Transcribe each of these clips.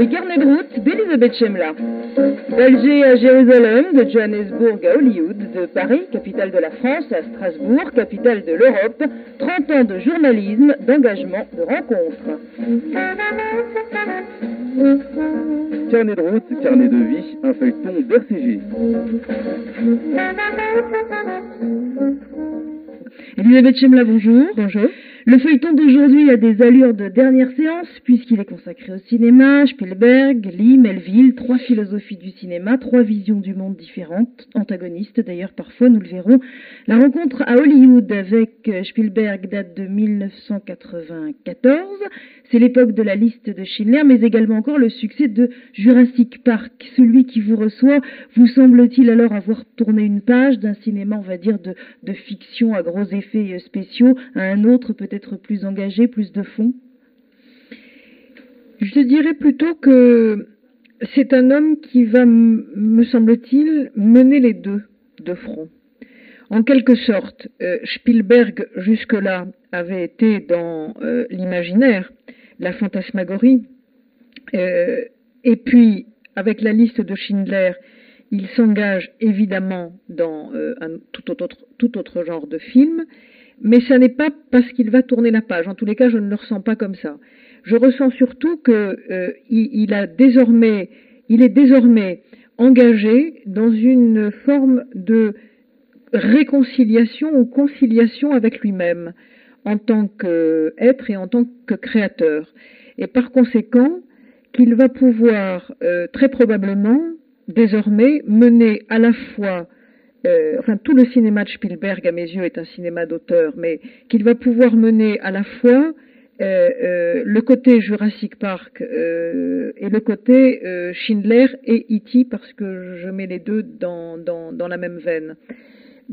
Les carnets de route d'Elisabeth Chemla. D'Alger à Jérusalem, de Johannesburg à Hollywood, de Paris, capitale de la France, à Strasbourg, capitale de l'Europe, 30 ans de journalisme, d'engagement, de rencontres. Carnet de route, carnet de vie, un feuilleton d'RCG. Elisabeth Chemla, bonjour. Bonjour. Le feuilleton d'aujourd'hui a des allures de dernière séance, puisqu'il est consacré au cinéma, Spielberg, Lee, Melville, trois philosophies du cinéma, trois visions du monde différentes, antagonistes d'ailleurs parfois, nous le verrons. La rencontre à Hollywood avec Spielberg date de 1994, c'est l'époque de la liste de Schindler, mais également encore le succès de Jurassic Park. Celui qui vous reçoit vous semble-t-il alors avoir tourné une page d'un cinéma, on va dire, de, de fiction à gros effets spéciaux à un autre peut être plus engagé, plus de fond? Je dirais plutôt que c'est un homme qui va, me semble-t-il, mener les deux de front. En quelque sorte, euh, Spielberg, jusque-là, avait été dans euh, l'imaginaire, la fantasmagorie, euh, et puis, avec la liste de Schindler, il s'engage évidemment dans un tout autre, genre de film, mais ça n'est pas parce qu'il va tourner la page. En tous les cas, je ne le ressens pas comme ça. Je ressens surtout qu'il euh, il a désormais, il est désormais engagé dans une forme de réconciliation ou conciliation avec lui-même en tant qu'être et en tant que créateur. Et par conséquent, qu'il va pouvoir euh, très probablement désormais mener à la fois euh, enfin tout le cinéma de Spielberg à mes yeux est un cinéma d'auteur, mais qu'il va pouvoir mener à la fois euh, le côté Jurassic Park et le côté Schindler et E.T. parce que je mets les deux dans, dans la même veine.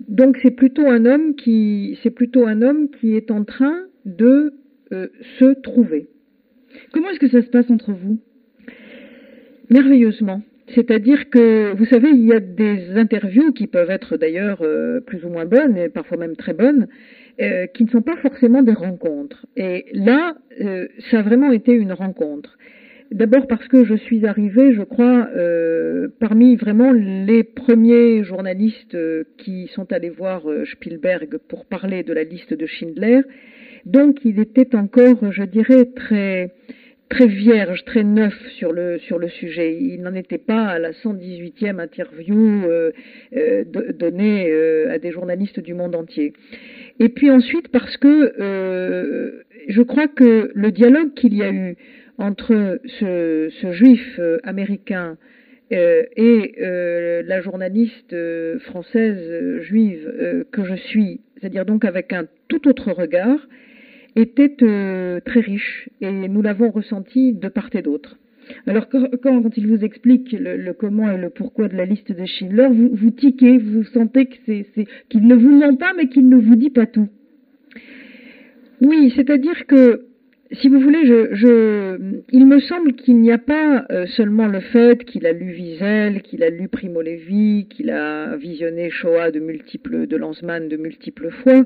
Donc c'est plutôt un homme qui c'est plutôt un homme qui est en train de se trouver. Comment est-ce que ça se passe entre vous? Merveilleusement. C'est-à-dire que, vous savez, il y a des interviews qui peuvent être d'ailleurs euh, plus ou moins bonnes, et parfois même très bonnes, euh, qui ne sont pas forcément des rencontres. Et là, euh, ça a vraiment été une rencontre. D'abord parce que je suis arrivée, je crois, parmi vraiment les premiers journalistes qui sont allés voir Spielberg pour parler de la liste de Schindler. Donc il était encore, je dirais, très très vierge, très neuf sur le, sur le sujet. Il n'en était pas à la 118e interview euh, euh, donnée euh, à des journalistes du monde entier. Et puis ensuite parce que je crois que le dialogue qu'il y a eu entre ce, juif américain et la journaliste française juive que je suis, c'est-à-dire donc avec un tout autre regard, était euh, très riche et nous l'avons ressenti de part et d'autre. Alors quand, quand, il vous explique le, comment et le pourquoi de la liste de Schindler, vous, vous tiquez, vous sentez qu'il ne vous ment pas, mais qu'il ne vous dit pas tout. Oui, c'est-à-dire que, si vous voulez, je, je, il me semble qu'il n'y a pas euh, seulement le fait qu'il a lu Wiesel, qu'il a lu Primo Levi, qu'il a visionné Shoah de multiples, de Lanzmann de multiples fois,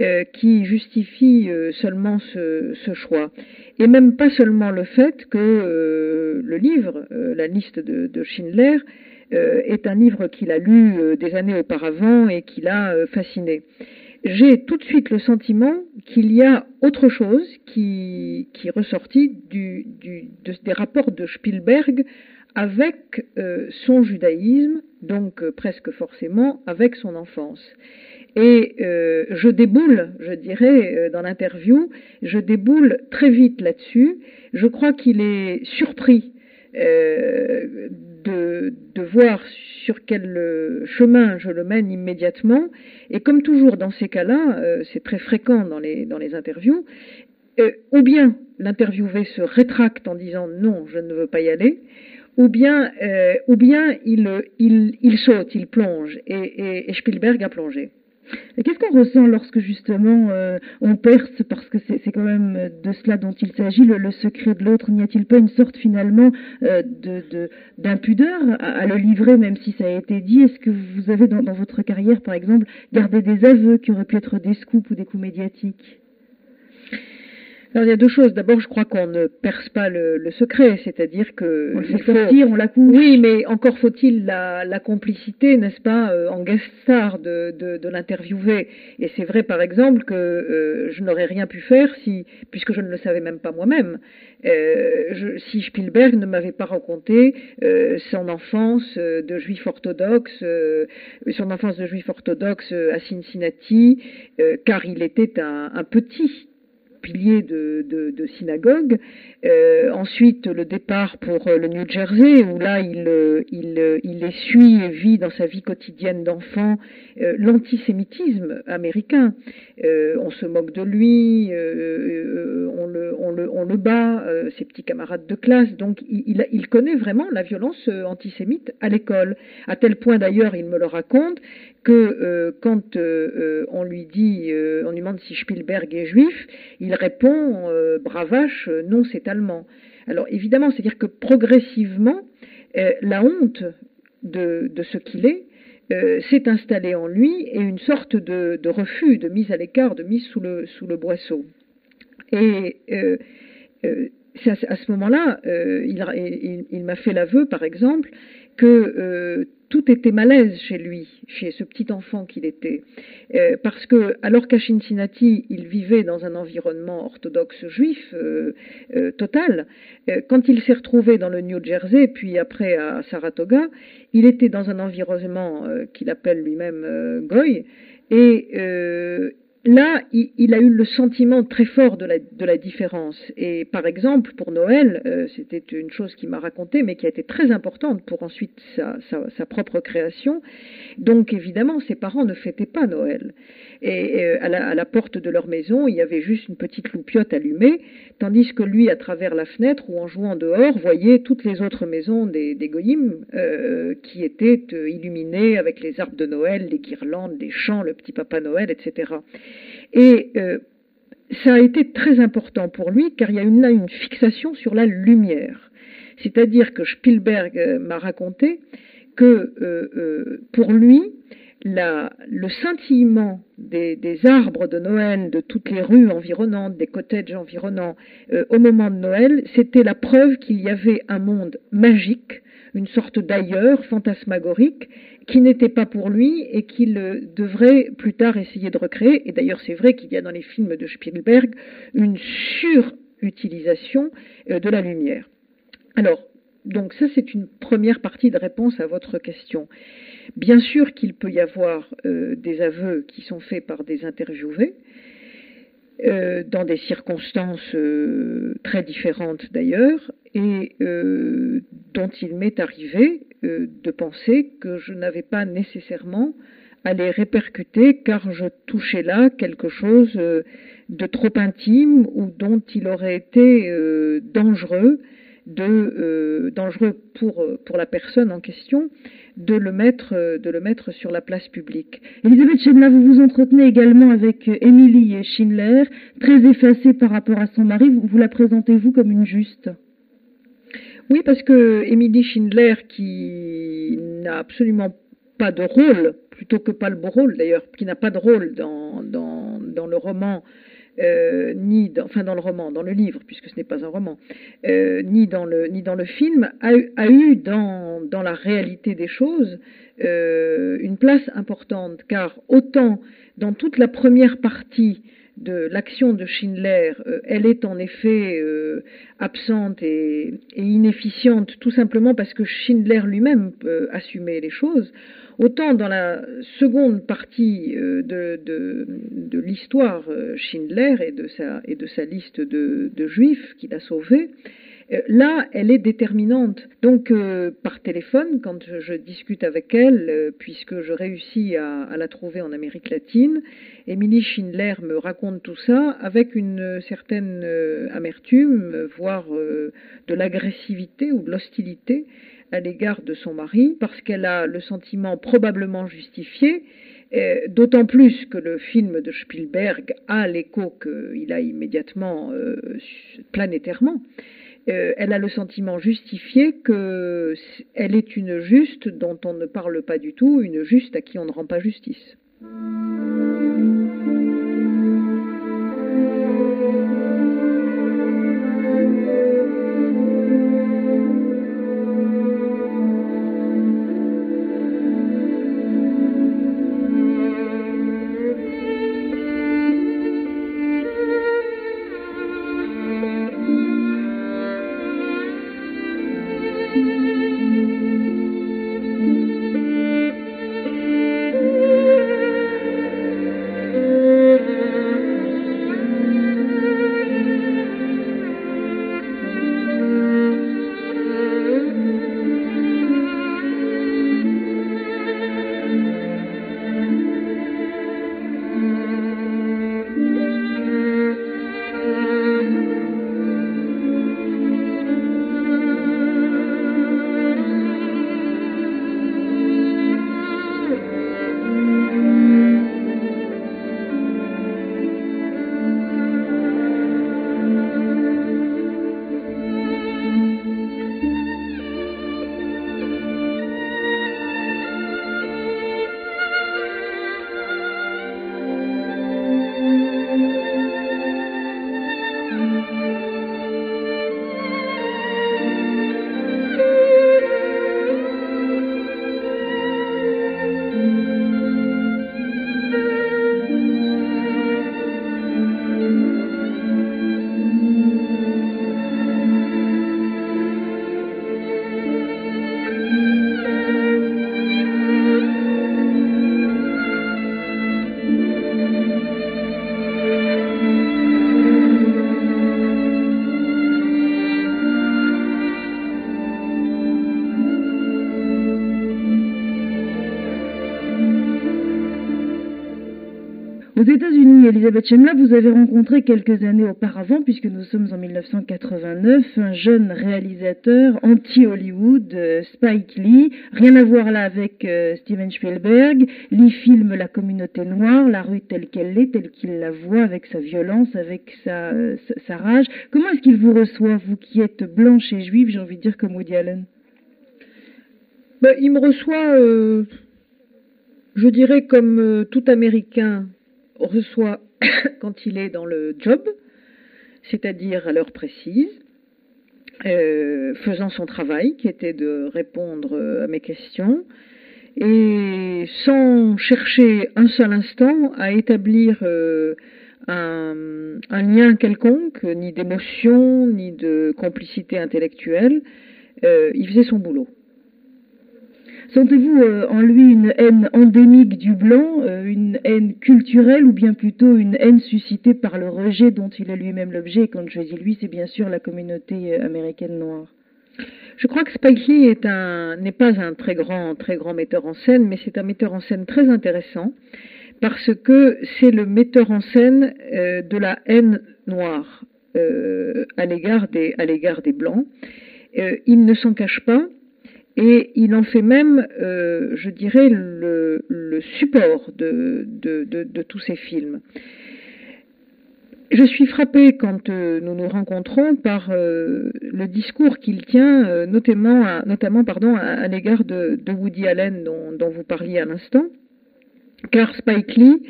euh, qui justifie euh, seulement ce, choix. Et même pas seulement le fait que le livre, la liste de, de Schindler, est un livre qu'il a lu des années auparavant et qui l'a fasciné. J'ai tout de suite le sentiment qu'il y a autre chose qui, qui est ressorti des rapports de Spielberg avec son judaïsme, donc presque forcément avec son enfance. Et euh, je déboule, je dirais, euh, dans l'interview, je déboule très vite là-dessus. Je crois qu'il est surpris euh, de, voir sur quel chemin je le mène immédiatement. Et comme toujours dans ces cas-là, c'est très fréquent dans les, interviews, ou bien l'interviewé se rétracte en disant non, je ne veux pas y aller, ou bien, il, saute, il plonge, et Spielberg a plongé. Qu'est-ce qu'on ressent lorsque justement euh, on perce, parce que c'est quand même de cela dont il s'agit, le, secret de l'autre? N'y a-t-il pas une sorte finalement euh, d'impudeur à, le livrer, même si ça a été dit? Est-ce que vous avez dans, dans votre carrière, par exemple, gardé des aveux qui auraient pu être des scoops ou des coups médiatiques? Alors il y a deux choses. D'abord, je crois qu'on ne perce pas le, secret, c'est-à-dire que on le fait sortir, on la couche. Oui, mais encore faut-il la, complicité, n'est-ce pas, euh, en guest star de, de, l'interviewer. Et c'est vrai, par exemple, que euh, je n'aurais rien pu faire si, puisque je ne le savais même pas moi-même, euh, si Spielberg ne m'avait pas raconté son enfance de juif orthodoxe, son enfance de juif orthodoxe à Cincinnati, car il était un, un petit pilier de, de, synagogue. Euh, ensuite, le départ pour euh, le New Jersey, où là, il, euh, il, il essuie et vit dans sa vie quotidienne d'enfant l'antisémitisme américain. on se moque de lui, on le bat, ses petits camarades de classe. Donc, il, il connaît vraiment la violence antisémite à l'école. À tel point, d'ailleurs, il me le raconte, que euh, quand euh, euh, on lui dit, on lui demande si Spielberg est juif, il répond bravache, non, c'est allemand. Alors évidemment, c'est-à-dire que progressivement, la honte de, ce qu'il est s'est installée en lui et une sorte de, refus, de mise à l'écart, de mise sous le, boisseau. Et à, ce moment-là, il, il m'a fait l'aveu, par exemple, que tout était malaise chez lui, chez ce petit enfant qu'il était, euh, parce que alors qu'à Cincinnati il vivait dans un environnement orthodoxe juif euh, euh, total, quand il s'est retrouvé dans le New Jersey, puis après à Saratoga, il était dans un environnement qu'il appelle lui-même Goy, et là, il, a eu le sentiment très fort de la, différence. Et par exemple, pour Noël, euh, c'était une chose qu'il m'a racontée, mais qui a été très importante pour ensuite sa, propre création. Donc évidemment, ses parents ne fêtaient pas Noël. Et euh, à, la, porte de leur maison, il y avait juste une petite loupiote allumée, tandis que lui, à travers la fenêtre ou en jouant dehors, voyait toutes les autres maisons des, des euh, qui étaient illuminées avec les arbres de Noël, les guirlandes, les chants, le petit Papa Noël, etc. Et euh, ça a été très important pour lui car il y a une, là une fixation sur la lumière. C'est-à-dire que Spielberg euh, m'a raconté que euh, pour lui, le scintillement des, des, arbres de Noël, de toutes les rues environnantes, des cottages environnants au moment de Noël, c'était la preuve qu'il y avait un monde magique, une sorte d'ailleurs fantasmagorique, qui n'était pas pour lui et qu'il devrait plus tard essayer de recréer. Et d'ailleurs, c'est vrai qu'il y a dans les films de Spielberg une surutilisation euh, de la lumière. Alors, donc ça, c'est une première partie de réponse à votre question. Bien sûr qu'il peut y avoir euh, des aveux qui sont faits par des interviewés, euh, dans des circonstances très différentes d'ailleurs, et dont il m'est arrivé euh, de penser que je n'avais pas nécessairement à les répercuter car je touchais là quelque chose euh, de trop intime ou dont il aurait été euh, dangereux de dangereux pour pour la personne en question de le mettre de le mettre sur la place publique. Elisabeth Schindler, vous vous entretenez également avec Émilie Schindler, très effacée par rapport à son mari. Vous, la présentez-vous comme une juste? Oui, parce que Emily Schindler, qui n'a absolument pas de rôle, plutôt que pas le beau rôle d'ailleurs, qui n'a pas de rôle dans, dans, dans le roman, euh, ni dans, enfin dans le roman, dans le livre, puisque ce n'est pas un roman, euh, ni, dans le, ni dans le film, a, eu dans, dans la réalité des choses euh, une place importante, car autant dans toute la première partie de l'action de Schindler, elle est en effet absente et, inefficiente, tout simplement parce que Schindler lui-même peut assumer les choses. Autant dans la seconde partie euh, de, l'histoire Schindler et de sa, liste de, juifs qu'il a sauvés, Euh, là, elle est déterminante. Donc, euh, par téléphone, quand je, discute avec elle, euh, puisque je réussis à, la trouver en Amérique latine, Émilie Schindler me raconte tout ça avec une certaine amertume, voire de l'agressivité ou de l'hostilité à l'égard de son mari, parce qu'elle a le sentiment probablement justifié D'autant plus que le film de Spielberg a l'écho qu'il a immédiatement planétairement. Euh, elle a le sentiment justifié qu'elle est une juste dont on ne parle pas du tout, une juste à qui on ne rend pas justice. Elisabeth Chemla, vous avez rencontré quelques années auparavant, puisque nous sommes en 1989, un jeune réalisateur anti-Hollywood, euh, Spike Lee. Rien à voir là avec euh, Steven Spielberg. Lee filme la communauté noire, la rue telle qu'elle est, telle qu'il la voit, avec sa violence, avec sa, sa, rage. Comment est-ce qu'il vous reçoit, vous qui êtes blanche et juive, j'ai envie de dire comme Woody Allen? Ben, Il me reçoit, euh, je dirais, comme tout Américain reçoit quand il est dans le job, c'est-à-dire à l'heure précise, euh, faisant son travail, qui était de répondre à mes questions, et sans chercher un seul instant à établir euh, un, lien quelconque, ni d'émotion, ni de complicité intellectuelle, euh, il faisait son boulot. Sentez-vous euh, en lui une haine endémique du blanc, euh, une haine culturelle ou bien plutôt une haine suscitée par le rejet dont il est lui-même l'objet Et quand je dis lui, c'est bien sûr la communauté euh, américaine noire. Je crois que Spike Lee n'est pas un très grand, très grand metteur en scène, mais c'est un metteur en scène très intéressant parce que c'est le metteur en scène de la haine noire à l'égard des blancs. il ne s'en cache pas et il en fait même, euh, je dirais, le, support de, tous ces films. Je suis frappée quand euh, nous nous rencontrons par euh, le discours qu'il tient, notamment, à, notamment pardon, à, l'égard de, Woody Allen dont, vous parliez à l'instant, car Spike Lee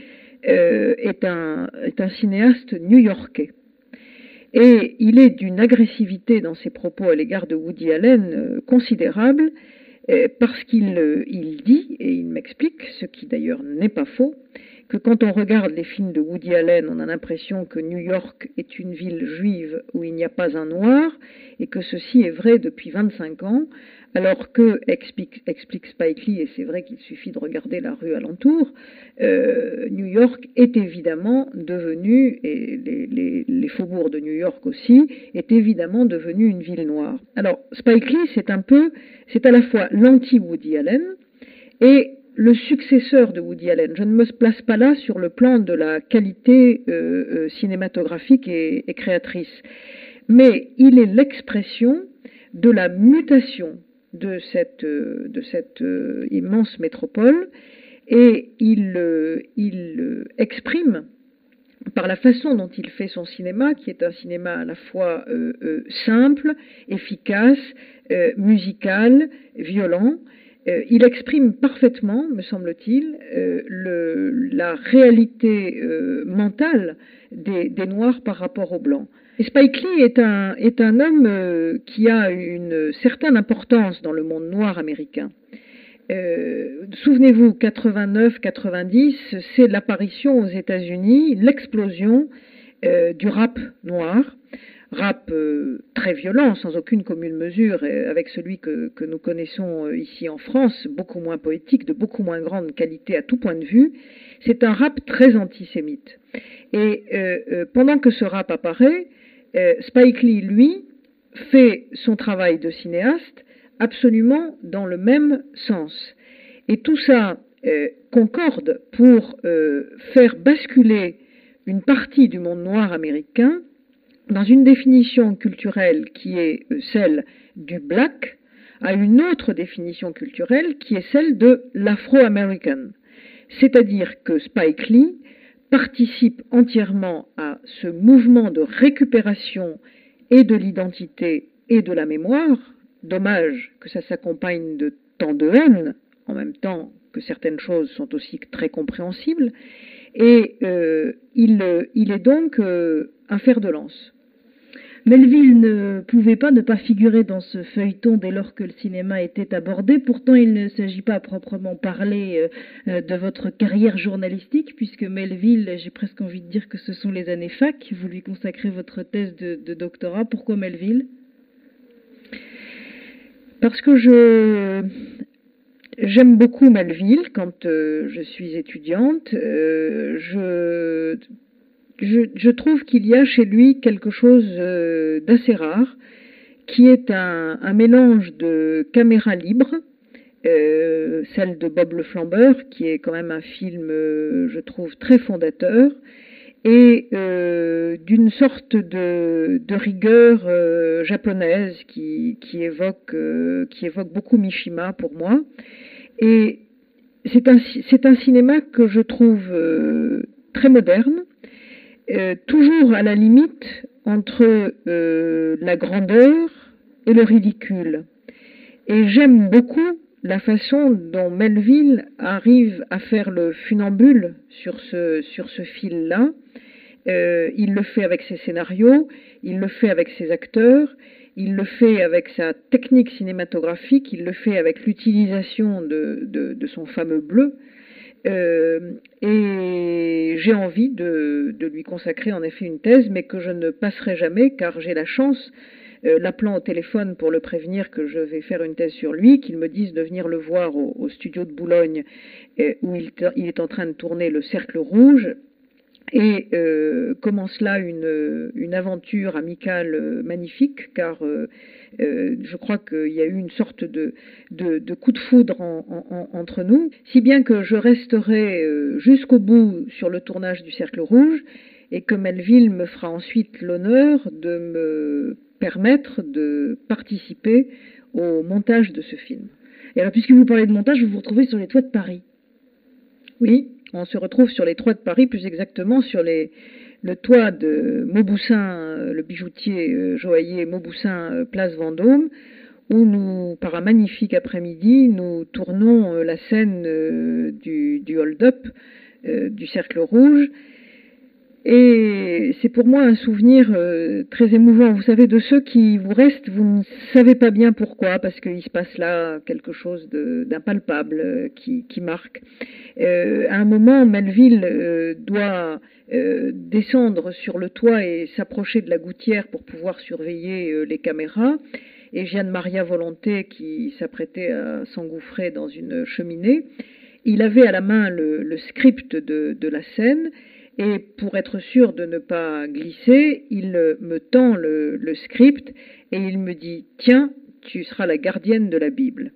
est un, est un cinéaste new-yorkais. Et il est d'une agressivité dans ses propos à l'égard de Woody Allen euh, considérable, euh, parce qu'il euh, dit, et il m'explique, ce qui d'ailleurs n'est pas faux, que quand on regarde les films de Woody Allen, on a l'impression que New York est une ville juive où il n'y a pas un noir, et que ceci est vrai depuis 25 ans, alors que, explique, Spike Lee, et c'est vrai qu'il suffit de regarder la rue alentour, euh, New York est évidemment devenu, et les, les, faubourgs de New York aussi, est évidemment devenu une ville noire. Alors, Spike Lee, c'est un peu, c'est à la fois l'anti-Woody Allen, et le successeur de Woody Allen. Je ne me place pas là sur le plan de la qualité euh, euh, cinématographique et, créatrice, mais il est l'expression de la mutation de cette, euh, immense métropole et il exprime par la façon dont il fait son cinéma, qui est un cinéma à la fois simple, efficace, musical, violent, euh, il exprime parfaitement, me semble-t-il, euh, la réalité euh, mentale des, Noirs par rapport aux Blancs. Spike Lee est un, est un homme qui a une certaine importance dans le monde noir américain. Souvenez-vous, 89-90, c'est l'apparition aux États-Unis, l'explosion du rap noir rap euh, très violent, sans aucune commune mesure avec celui que, nous connaissons euh, ici en France, beaucoup moins poétique, de beaucoup moins grande qualité à tout point de vue. C'est un rap très antisémite. Et euh, pendant que ce rap apparaît, Spike Lee, lui, fait son travail de cinéaste absolument dans le même sens. Et tout ça concorde pour faire basculer une partie du monde noir américain dans une définition culturelle qui est euh, celle du black, à une autre définition culturelle qui est celle de l'afro-american. C'est-à-dire que Spike Lee participe entièrement à ce mouvement de récupération et de l'identité et de la mémoire. Dommage que ça s'accompagne de tant de haine, en même temps que certaines choses sont aussi très compréhensibles. Et euh, il, il, est donc euh, un fer de lance. Melville ne pouvait pas ne pas figurer dans ce feuilleton dès lors que le cinéma était abordé. Pourtant, il ne s'agit pas à proprement parler euh, euh, de votre carrière journalistique, puisque Melville, j'ai presque envie de dire que ce sont les années fac. Vous lui consacrez votre thèse de, doctorat. Pourquoi Melville? Parce que je J'aime beaucoup Melville quand euh, je suis étudiante. je je, trouve qu'il y a chez lui quelque chose euh, d'assez rare, qui est un, mélange de caméra libre, euh, celle de Bob le Flambeur, qui est quand même un film, euh, je trouve, très fondateur, et d'une sorte de, rigueur japonaise qui, évoque, qui évoque beaucoup Mishima pour moi. Et c'est un, un cinéma que je trouve très moderne, euh, toujours à la limite entre euh, la grandeur et le ridicule. Et j'aime beaucoup la façon dont Melville arrive à faire le funambule sur ce, fil-là. Euh, il le fait avec ses scénarios, il le fait avec ses acteurs, il le fait avec sa technique cinématographique, il le fait avec l'utilisation de, son fameux bleu. Euh, et j'ai envie de, lui consacrer en effet une thèse, mais que je ne passerai jamais car j'ai la chance, euh, l'appelant au téléphone pour le prévenir que je vais faire une thèse sur lui, qu'il me dise de venir le voir au, studio de Boulogne euh, où il, est en train de tourner Le Cercle Rouge. Et commence là une, une aventure amicale magnifique, car euh, je crois qu'il y a eu une sorte de, de, coup de foudre entre nous, si bien que je resterai euh, jusqu'au bout sur le tournage du Cercle Rouge et que Melville me fera ensuite l'honneur de me permettre de participer au montage de ce film. Et alors, puisque vous parlez de montage, vous vous retrouvez sur les toits de Paris. Oui, on se retrouve sur les toits de Paris, plus exactement sur le toit de Mauboussin, euh, le bijoutier euh, joaillier Mauboussin, euh, place Vendôme, où nous, par un magnifique après-midi, nous tournons la scène du, hold-up, du cercle rouge. Et c'est pour moi un souvenir euh, très émouvant. Vous savez, de ceux qui vous restent, vous ne savez pas bien pourquoi, parce qu'il se passe là quelque chose d'impalpable euh, qui, marque. Euh, à un moment, Melville doit descendre sur le toit et s'approcher de la gouttière pour pouvoir surveiller les caméras. Et Jeanne Maria Volonté, qui s'apprêtait à s'engouffrer dans une cheminée, il avait à la main le, script de la scène et pour être sûr de ne pas glisser, il me tend le, script et il me dit Tiens, tu seras la gardienne de la Bible.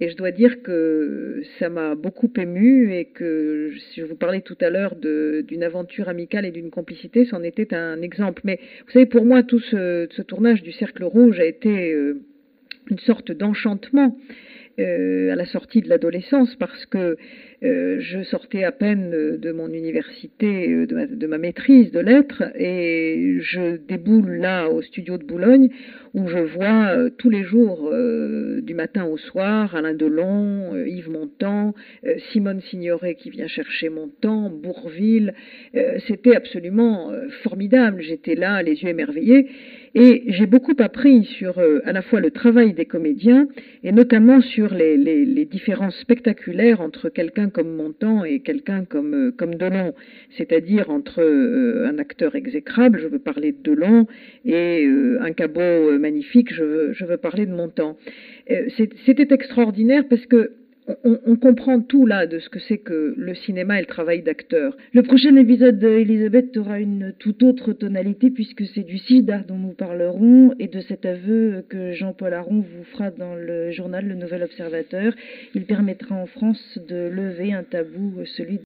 Et je dois dire que ça m'a beaucoup ému et que si je vous parlais tout à l'heure d'une aventure amicale et d'une complicité, c'en était un exemple. Mais vous savez, pour moi, tout ce, tournage du Cercle Rouge a été euh, une sorte d'enchantement. Euh, à la sortie de l'adolescence parce que je sortais à peine de, mon université, euh, de ma, maîtrise de lettres, et je déboule là au studio de Boulogne où je vois tous les jours, du matin au soir, Alain Delon, Yves Montand, Simone Signoret qui vient chercher Montand, Bourville. C'était absolument formidable. J'étais là, les yeux émerveillés. Et j'ai beaucoup appris sur euh, à la fois le travail des comédiens et notamment sur les, différences spectaculaires entre quelqu'un comme Montand et quelqu'un comme, euh, comme Delon, c'est-à-dire entre euh, un acteur exécrable, je veux parler de Delon, et un cabot magnifique, je veux, je veux parler de Montand. C'était extraordinaire parce que on, comprend tout là de ce que c'est que le cinéma et le travail d'acteur. Le prochain épisode d'Elisabeth aura une toute autre tonalité puisque c'est du sida dont nous parlerons et de cet aveu que Jean-Paul Aron vous fera dans le journal Le Nouvel Observateur. Il permettra en France de lever un tabou, celui